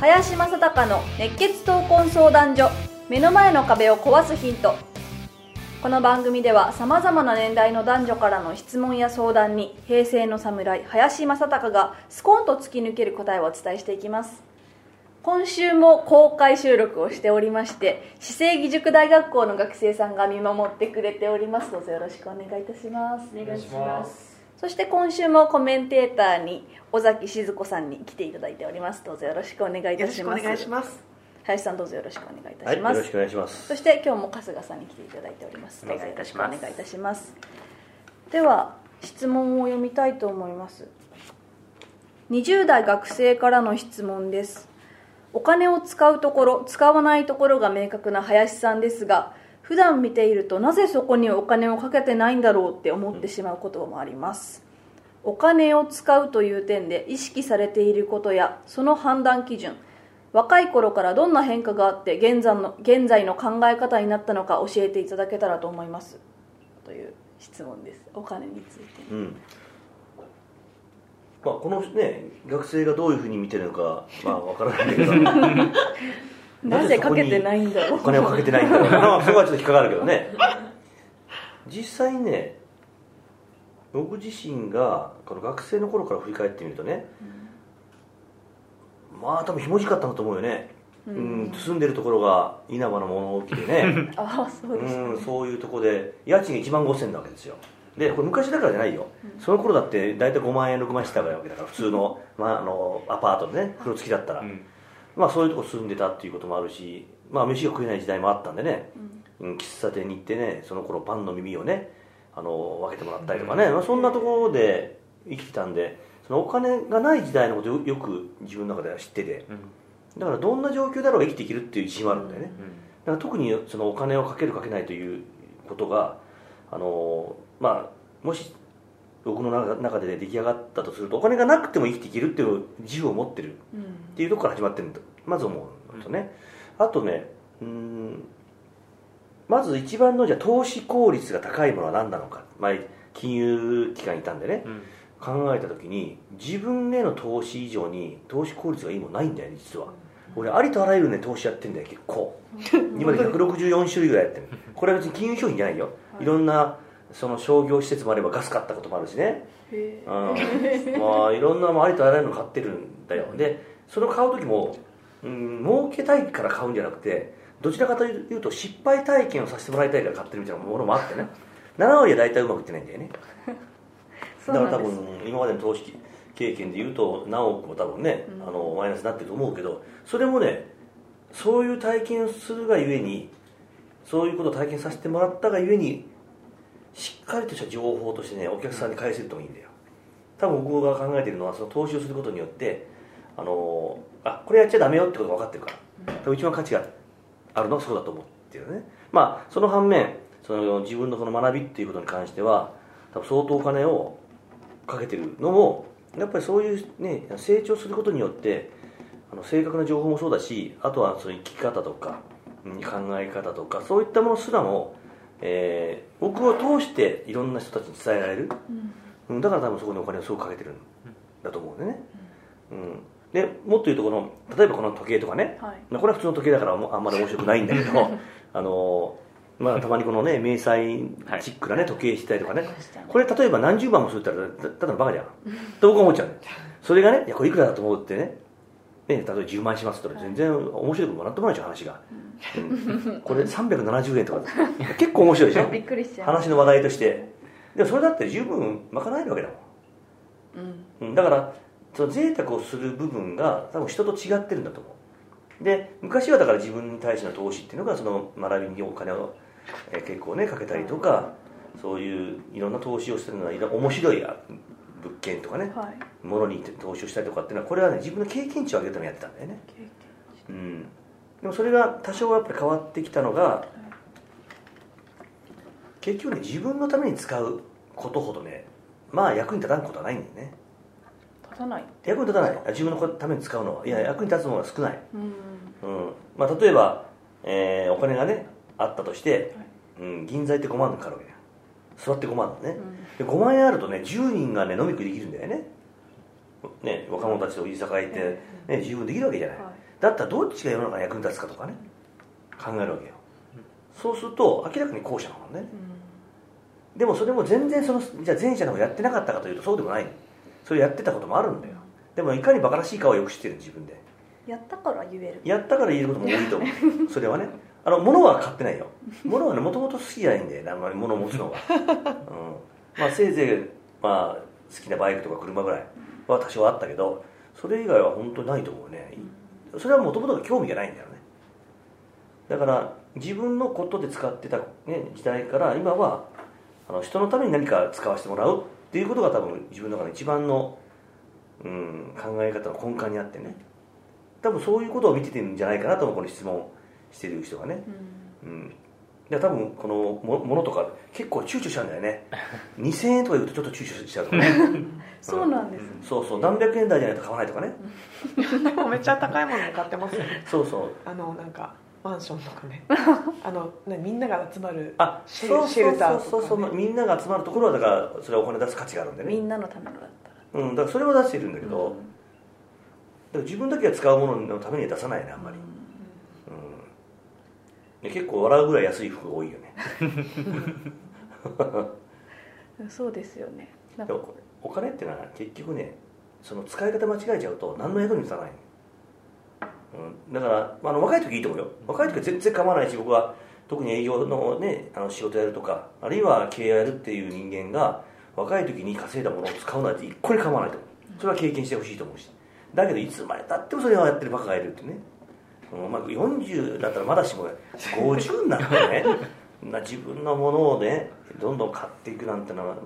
林正孝の熱血闘魂相談所目の前の壁を壊すヒント。この番組ではさまざまな年代の男女からの質問や相談に平成の侍林正孝がスコンと突き抜ける答えをお伝えしていきます。今週も公開収録をしておりまして市政義塾大学校の学生さんが見守ってくれております。どうぞよろしくお願いいたします。お願いします。そして今週もコメンテーターに尾崎静子さんに来ていただいております。どうぞよろしくお願いいたします。よろしくお願いします。林さんどうぞよろしくお願いいたはい、します、よろしくお願いします。そして今日も春日さんに来ていただいております。お願いいたします。どうぞよろくお願いいたします。では質問を読みたいと思います。20代学生からの質問です。お金を使うところ使わないところが明確な林さんですが普段見ているとなぜそこにお金をかけてないんだろうって思ってしまうこともありますお金を使うという点で意識されていることやその判断基準若い頃からどんな変化があって現在の現在の考え方になったのか教えていただけたらと思いますという質問ですお金についてうん。まあ、このね、学生がどういうふうに見てるのか、まあ、わからないけど。なぜかけてないんだろうお金をかけてないんだろうな。まあ、そこはちょっと引っかかるけどね。実際ね。僕自身が、この学生の頃から振り返ってみるとね。まあ、多分ひもじかったんだと思うよね。うん、住んでるところが稲葉の物置でね。ああそうです、うん、そういうとこで家賃1万5000円なわけですよでこれ昔だからじゃないよ、その頃だって大体5万円6万円したわけだから普通の,、まあ、あのアパートでね風呂付きだったら、まあそういうとこ住んでたっていうこともあるしまあ飯が食えない時代もあったんでね、うん、喫茶店に行ってねその頃パンの耳をねあの分けてもらったりとかね、まあ、そんなところで生きてたんでそのお金がない時代のことをよよく自分の中では知ってて、だからどんな状況だろうが生きていけるっていう自信はあるんだよね、だから特にそのお金をかけるかけないということがあのまあもし僕の中中で出来上がったとするとお金がなくても生きていけるっていう自負を持ってる。っていうところから始まってるんだ。まず思うんですよね、あとねうんまず一番のじゃあ投資効率が高いものは何なのか。前金融機関にいたんでね、考えた時に自分への投資以上に投資効率がいいものないんだよね実は、俺ありとあらゆるね投資やってんだよ結構。今で164種類ぐらいやってる。これは別に金融商品じゃないよ、い、ろんなその商業施設もあればガス買ったこともあるしね、へうん、まあいろんなありとあらゆるの買ってるんだよ。でその買う時も、うん、儲けたいから買うんじゃなくてどちらかというと失敗体験をさせてもらいたいから買ってるみたいなものもあってね。7割は大体うまくいってないんだよね。だから多分今までの投資経験でいうと何億も多分ね、あのマイナスになってると思うけどそれもねそういう体験をするがゆえにそういうことを体験させてもらったがゆえにしっかりとした情報としてねお客さんに返せるともいいんだよ。多分僕が考えているのはその投資をすることによってあのあこれやっちゃダメよってことが分かってるから。多分一番価値があるのはそうだと思ってるね。まあその反面その自分のその学びっていうことに関しては多分相当お金をかけてるのもやっぱりそういうね成長することによってあの正確な情報もそうだしあとはそういう生き方とかうん考え方とかそういったものすらも、えー僕を通していろんな人たちに伝えられる、うん、だから多分そこにお金をすごくかけてるんだと思うんでね、うん、でもっと言うとこの例えばこの時計とかね、はい。まあこれは普通の時計だからあんまり面白くないんだけど あのまあたまにこのね迷彩チックなね時計したりとかね。これ例えば何十万もするったらたただのバカじゃん。と僕は思っちゃうねそれがねいやこれいくらだと思うってねね、例えば10万しますって言ったら全然面白くもなんともないでしょ話が、うん。これ370円とか。結構面白いでしょ？びっくりしちゃう。話の話題として。でもそれだって十分賄えるわけだもうん。ん、うん、だからその贅沢をする部分が多分人と違ってるんだと思う。で昔はだから自分に対しての投資っていうのがその学びにお金を、えー結構ねかけたりとかそういういろんな投資をするのは面白いあ物件とかねはい。ものに投資をしたりとかっていうのはこれはね自分の経験値を上げるためにやってたんだよね。経験うん、でもそれが多少やっぱり変わってきたのが結局ね自分のために使うことほどねまあ役に立たんことはないんだよね。立たない。役に立たない。自分のために使うのは。いや役に立つのが少ない、うん。うん。まあ、例えば、えーお金がねあったとして、うん、銀座行って5万かかる座って5万だね、で5万円あるとね10人がね飲み食いできるんだよね。ね若者たちと居酒屋行って、ね、十分できるわけじゃない、はい。だったらどっちが世の中に役に立つかとかね考えるわけよ。そうすると明らかに後者なのね。でもそれも全然そのじゃあ前者の方がやってなかったかというとそうでもないそれやってたこともあるんだよ。でもいかにバカらしいかはよく知ってる自分で。やったから言える。やったから言えることも多いと思う。それはねあの物は買ってないよ。物はねもともと好きじゃないんであんまり物を持つのが、うん、まあせいぜい、まあ、好きなバイクとか車ぐらいは多少あったけどそれ以外は本当にないと思うね。それはもともと興味がないんだよね。だから自分のことで使ってた、ね、時代から今はあの人のために何か使わせてもらうっていうことが多分自分の中の一番の、うん、考え方の根幹にあってね。多分そういうことを見ててるんじゃないかなと思うこの質問してる人がね、うん、で多分このもものとか結構躊躇しちゃうんだよね。2000円とか言うとちょっと躊躇しちゃうとかね。そうなんですね。そうそう。何百円台じゃないと買わないとかね。でもめっちゃ高いもの買ってますよね。そうそう。あのなんかマンションとかね。あのねみんなが集まるあシェルそうシェルターそう。そうそうとかね。みんなが集まるところはだからそれはお金出す価値があるんでね。みんなのためのだったら。うん。だからそれは出しているんだけど、だから自分だけが使うもののためには出さないねあんまり、うんで結構笑うぐらい安い服が多いよね。う んそうですよね。なんでもお金ってのは結局ねその使い方間違えちゃうと何の役に立たない、うん、だからあの若い時いいと思うよ。若い時は全然構わないし僕は特に営業の,、ね、あの仕事やるとかあるいは経営をやるっていう人間が若い時に稼いだものを使うのは一個に構わないと思う。それは経験してほしいと思うし。だけどいつまでたってもそれをやってるバカがいるってね、うんまあ、40だったらまだしも50になってねな自分のものをねどんどん買っていくなんてのはま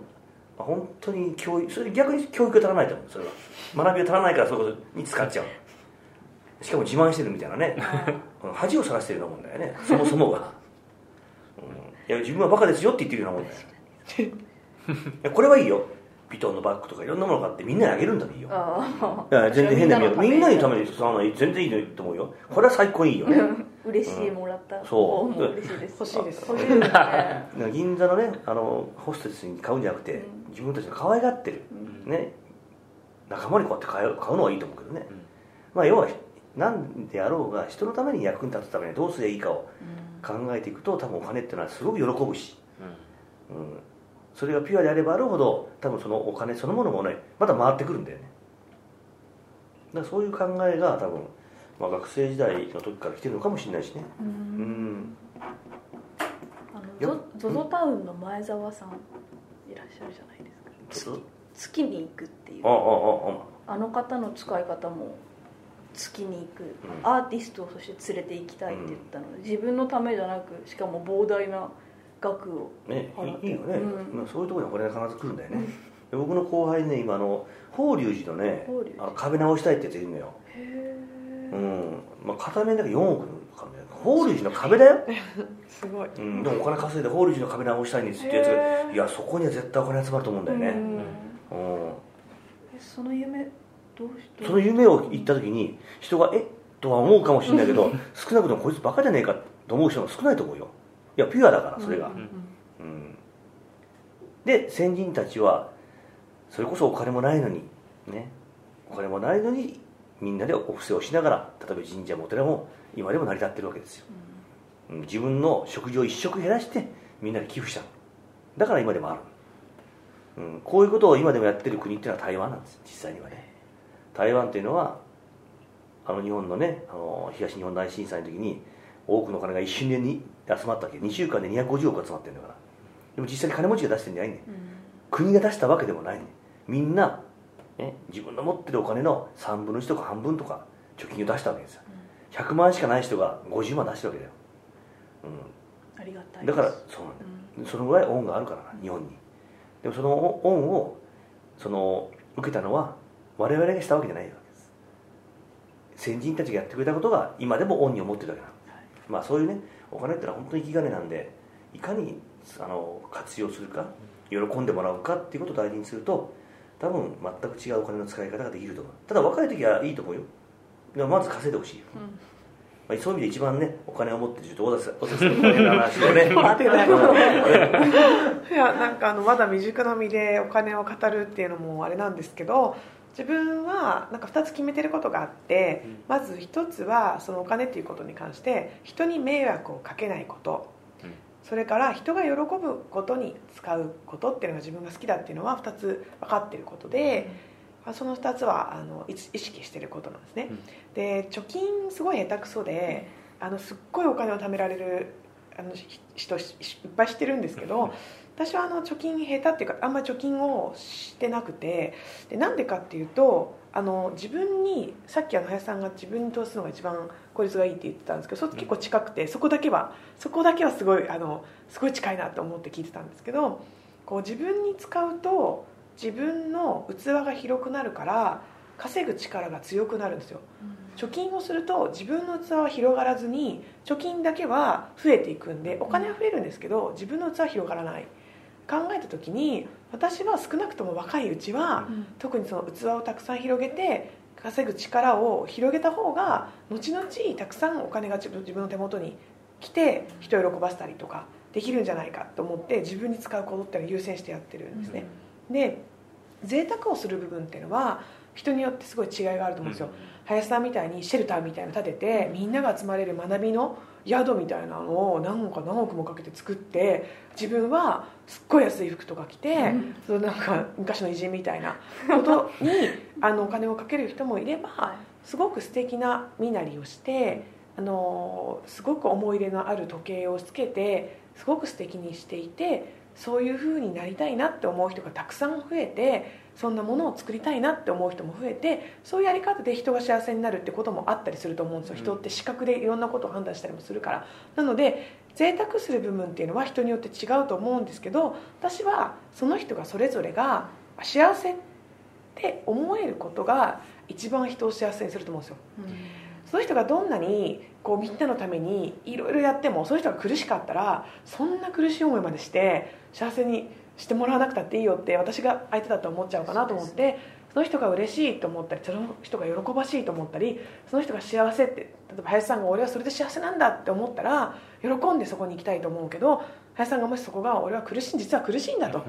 あ本当に教育それで逆に教育が足らないと思う。それは。学びが足らないからそういうことに使っちゃう。しかも自慢してるみたいなね。うん。恥をさらしてるようなもんだよね。そもそもが、うん、いや自分はバカですよって言ってるようなもんだよ。これはいいよビトンのバッグとかいろんなもの買ってみんなにあげるんだっていいよ。あいや全然変な意味みんなにためにに使わない全然いいと思うよ。これは最高にいいよ。ね 嬉しいもらった。そう。方も嬉しいです。欲しいです。欲しいですね。だから銀座のねあのホステスに買うんじゃなくて、自分たちが可愛がってる、ね仲間にこうやって買う買うのはいいと思うけどね、まあ要は何であろうが人のために役に立つためにどうすればいいかを考えていくと多分お金っていうのはすごく喜ぶし、うん、それがピュアであればあるほど多分そのお金そのものもねまた回ってくるんだよね。だからそういう考えが多分、まあ、学生時代の時から来てるのかもしれないしね。ううん。んあのゾゾゾタウンの前澤さんいらっしゃるじゃないですか。月に行くっていう。とあああああ。あの方の使い方も月に行く、うん。アーティストをそして連れて行きたいって言ったので、自分のためじゃなくしかも膨大な額をね払って。いいいよね、うん。まあ、そういうところにお金が必ず来るんだよね、で僕の後輩ね今あの法隆寺のねあの壁直したいってやついるのよ。へえうん、まあ、片面だけ4億かね法隆寺の壁だよ、すごい。うん、でもお金稼いで法隆寺の壁直したいんですってやつへがー。いやそこには絶対お金集まると思うんだよね、うんうん、えその夢どうしてその夢を言った時に人がえとは思うかもしれないけど 少なくともこいつバカじゃねえかと思う人が少ないと思うよいやピュアだからそれが、うん。うん。うんで先人たちはそれこそお金もないのにね。お金もないのにみんなでお布施をしながら例えば神社もお寺も今でも成り立ってるわけですよ、うん。自分の食事を一食減らしてみんなで寄付した。のだから今でもある、うん、こういうことを今でもやってる国っていうのは台湾なんです。実際にはね。台湾っていうのはあの日本のねあの東日本大震災の時に多くの金が一瞬でに集まったわけ。2週間で250億集まってるんだから。でも実際に金持ちが出してるんじゃないね。国が出したわけでもないね。みんな、ね、自分の持ってるお金の3分の1とか半分とか貯金を出したわけですよ。100万しかない人が50万出してるわけだよ、ありがたうん、いだからそうなんだよ、そのぐらい恩があるからな日本に。でもその恩をその受けたのは我々がしたわけじゃないわけです。先人たちがやってくれたことが今でも恩に思ってるわけなの、まあ、そういうねお金ってのは本当に生き金なんでいかにあの活用するか喜んでもらうかっていうことを大事にすると多分全く違うお金の使い方ができると思う。ただ若い時はいいと思うよ。でもまず稼いでほしいよ、まあ、そういう意味で一番ねお金を持ってる人大瀬大瀬さんの話をね。待てないいやなんかあのまだ未熟の身でお金を語るっていうのもあれなんですけど自分はなんか2つ決めてることがあって、まず1つはそのお金っていうことに関して人に迷惑をかけないこと、うん。それから人が喜ぶことに使うことっていうのが自分が好きだっていうのは2つ分かってることで、まあその2つはあのい意識してることなんですね、うん。で貯金すごい下手くそであのすっごいお金を貯められるあのひ人しいっぱい知ってるんですけど私はあの貯金下手っていうかあんまり貯金をしてなくてでなんでかっていうとあの自分にさっきあの林さんが自分に投資するのが一番効率がいいって言ってたんですけどそれ結構近くてそこだけはそこだけはすごいあのすごい近いなと思って聞いてたんですけどこう自分に使うと自分の器が広くなるから稼ぐ力が強くなるんですよ貯金をすると自分の器は広がらずに貯金だけは増えていくんでお金は増えるんですけど自分の器は広がらない。考えた時に私は少なくとも若いうちは特にその器をたくさん広げて稼ぐ力を広げた方が後々たくさんお金が自分自分の手元に来て人を喜ばせたりとかできるんじゃないかと思って自分に使うことっていうのを優先してやってるんですね、で贅沢をする部分っていうのは人によってすごい違いがあると思うんですよ、林さんみたいにシェルターみたいなの建ててみんなが集まれる学びの宿みたいなのを何億か何億もかけて作って自分はすっごい安い服とか着て、そうなんか昔の偉人みたいなことに あのお金をかける人もいればすごく素敵な身なりをしてあのすごく思い入れのある時計をつけてすごく素敵にしていてそういう風になりたいなって思う人がたくさん増えてそんなものを作りたいなって思う人も増えてそういうやり方で人が幸せになるってこともあったりすると思うんですよ、人って視覚でいろんなことを判断したりもするから。なので贅沢する部分っていうのは人によって違うと思うんですけど私はその人がそれぞれが幸せって思えることが一番人を幸せにすると思うんですよ。その人がどんなにこうみんなのためにいろいろやってもその人が苦しかったらそんな苦しい思いまでして幸せにしてもらわなくたっていいよって私が相手だと思っちゃうかなと思ってその人が嬉しいと思ったりその人が喜ばしいと思ったりその人が幸せって例えば林さんが俺はそれで幸せなんだって思ったら喜んでそこに行きたいと思うけど林さんがもしそこが俺は苦しい実は苦しいんだと。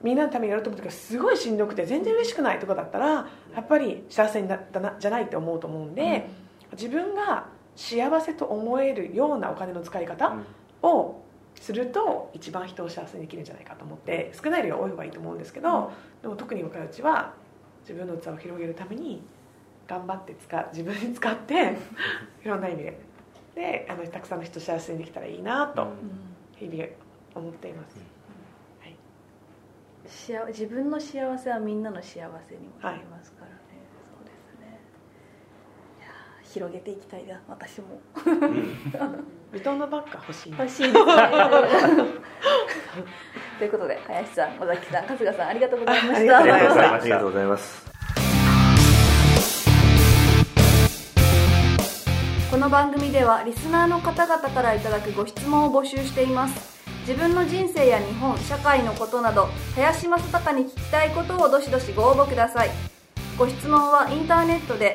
みんなのためにやろうと思ったけどすごいしんどくて全然嬉しくないとかだったらやっぱり幸せになったなじゃないって思うと思うんで、自分が幸せと思えるようなお金の使い方をすると一番人を幸せにできるんじゃないかと思って少ない量が多い方がいいと思うんですけど、でも特に若いうちは自分の器を広げるために頑張って使う自分に使って いろんな意味で。であのたくさんの人を幸せにできたらいいなと日々思っています、幸自分の幸せはみんなの幸せにもなりますから。ね、そうですねい広げていきたいな私も。ビトンのバッグ欲しいな欲しいです。ね ということで林さん尾崎さん春日さんありがとうございましありがとうございました。たありがとうございますこの番組ではリスナーの方々からいただくご質問を募集しています。自分の人生や日本社会のことなど林正孝に聞きたいことをどしどしご応募ください。ご質問はインターネットで